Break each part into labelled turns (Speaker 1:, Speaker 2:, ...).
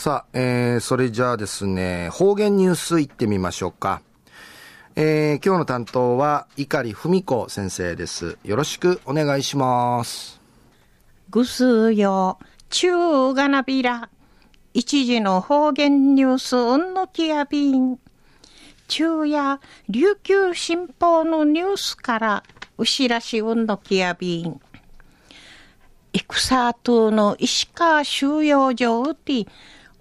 Speaker 1: さあ、えー、それじゃあですね、方言ニュース行ってみましょうか。えー、今日の担当は、碇文子先生です。よろしくお願いします。
Speaker 2: ぐすよ、中がなびら。一時の方言ニュース、うんのきやびん。中や琉球新報のニュースから、うしらしうんのきやびん。戦との石川収容所で、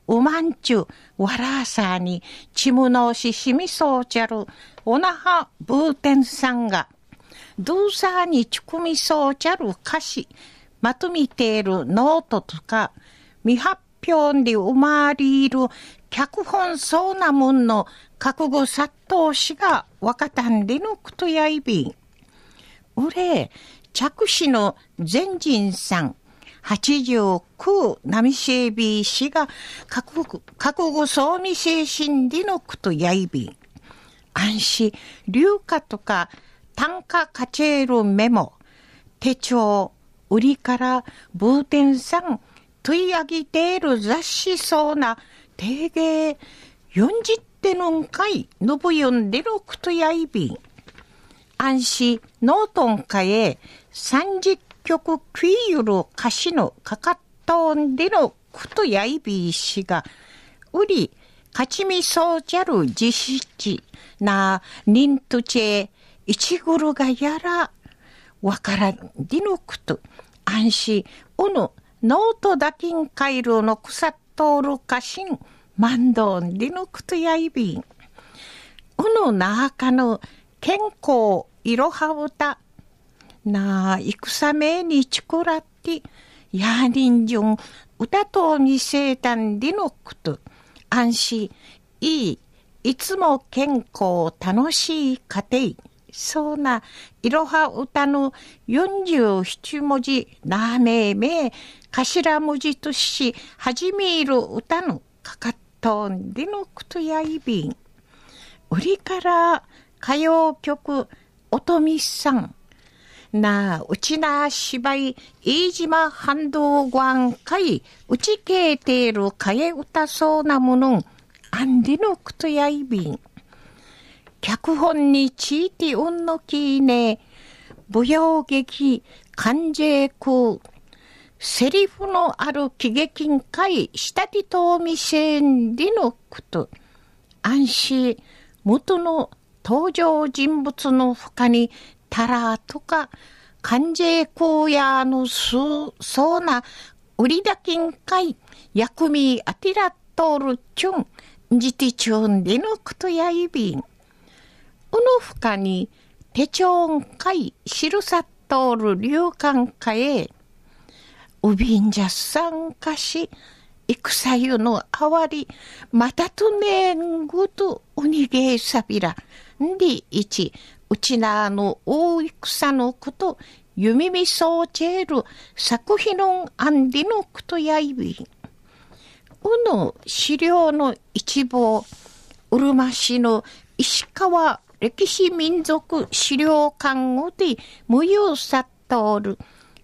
Speaker 2: うまんちゅうわらあさにちむのうししみそうちゃるおなはブーテンさんがドゥーサーにちくみそうちゃる歌詞まとめているノートとか未発表で生まれる脚本そうなもんの覚悟殺到しが若たんでのくとやいびん。うれ、着手の全人さん、89波シェビー氏が覚悟、覚悟そうに精神でのくとやいびん。安心、流化とか単価カチェールメモ、手帳、売りからブーテンさん、問い上げている雑誌そうな定芸40手のんかい、のぶよんでろくとやいびん。安心、ノートンかえ、30曲クイユル歌詞のかかったんでのくとやいびいしが、うり、かちみそうじゃる実施な、にんとちえ、いちぐるがやら、わからんでのくと、安心、うぬ、ノートだけんかいるのくさっとるかしん、まんどんでのくとやいびん。うぬなかの健康いろは歌、ななあ、戦めにちくらって、やりんじゅん、歌と見せたんでのこと、安心、いい、いつも健康楽しい家庭、そうな、いろは歌の47文字、なあめめ、頭文字とし、はじめいる歌のかかっとんでのことやいびん。売りから歌謡曲、おとみさん、なうちな芝居、飯島反動ん会、うちけいている替え歌そうなものん、あんりのくとやいびん。脚本にちいてうんのきね、舞踊劇、関税空、セリフのある喜劇会、下手と見せんりのくと、安心、元の登場人物の他にタラとか、関税公やのす、そうな、売りだけんかい、薬味あてらっとるちゅん、じてちゅんでのことやいびん。うのふかに、手帳んかい、しるさっとる流感かえ、うびんじゃさんかし、戦湯のあわり、またとねんぐとおにげさびら、んでいち、うちなの大戦のこと、弓みそうちえる作品のアンディのことやいび。うの資料の一部を、うるま市の石川歴史民族資料館をで無用さっとおる、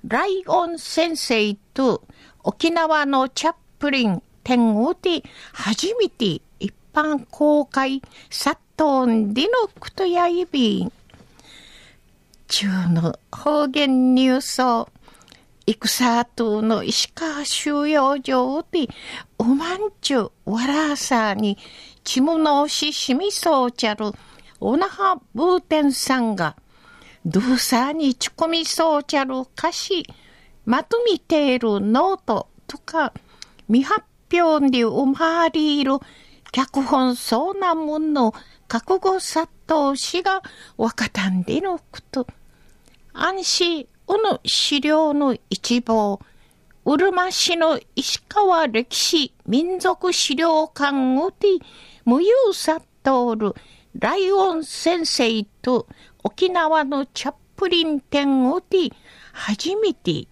Speaker 2: ライオン先生と沖縄のチャップリン天をで初めて一般公開さっとんでのことやいびん。中の方言ニュースを、戦との石川収容所で、おまんちゅわらさに、ちむのししみそうちゃる、おなはブーテンさんが、どうさにちこみそうちゃる歌詞、まとめているノートとか、未発表で生まれる脚本そうなもの。覚悟殺到しが若たんでのこと。安心、うぬ資料の一部うるま市の石川歴史民族資料館をて、無有さっとおるライオン先生と沖縄のチャップリン店をて、初めて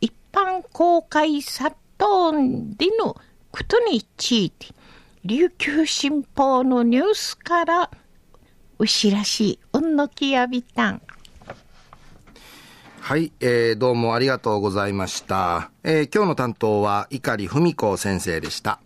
Speaker 2: 一般公開さっとんでのことについて、琉球新報のニュースから、牛らし、うんのきやびたん。
Speaker 1: はい、えー、どうもありがとうございました。えー、今日の担当は碇文子先生でした。